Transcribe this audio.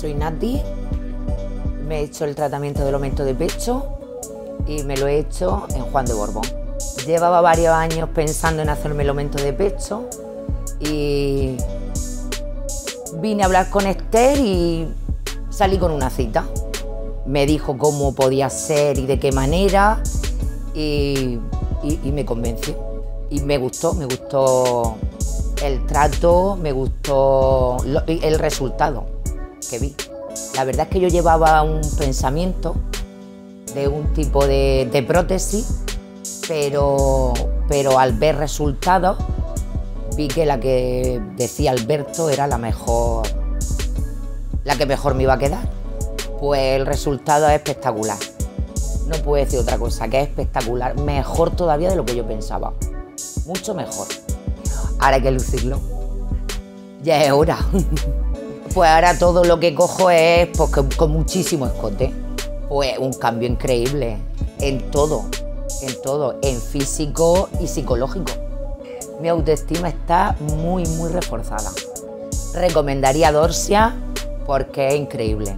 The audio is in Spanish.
Soy Nati, me he hecho el tratamiento del aumento de pecho y me lo he hecho en Juan de Borbón. Llevaba varios años pensando en hacerme el aumento de pecho y vine a hablar con Esther y salí con una cita. Me dijo cómo podía ser y de qué manera y, y- me convenció. Y me gustó, me gustó el trato, me gustó el resultado que vi. La verdad es que yo llevaba un pensamiento de un tipo de, prótesis, pero, pero al ver resultados vi que la que decía Alberto era la mejor, la que mejor me iba a quedar. Pues el resultado es espectacular. No puedo decir otra cosa, que es espectacular, mejor todavía de lo que yo pensaba. Mucho mejor. Ahora hay que lucirlo. Ya es hora. Pues ahora todo lo que cojo es pues, con, muchísimo escote. Pues un cambio increíble en todo, en todo, en físico y psicológico. Mi autoestima está muy, muy reforzada. Recomendaría Dorsia porque es increíble.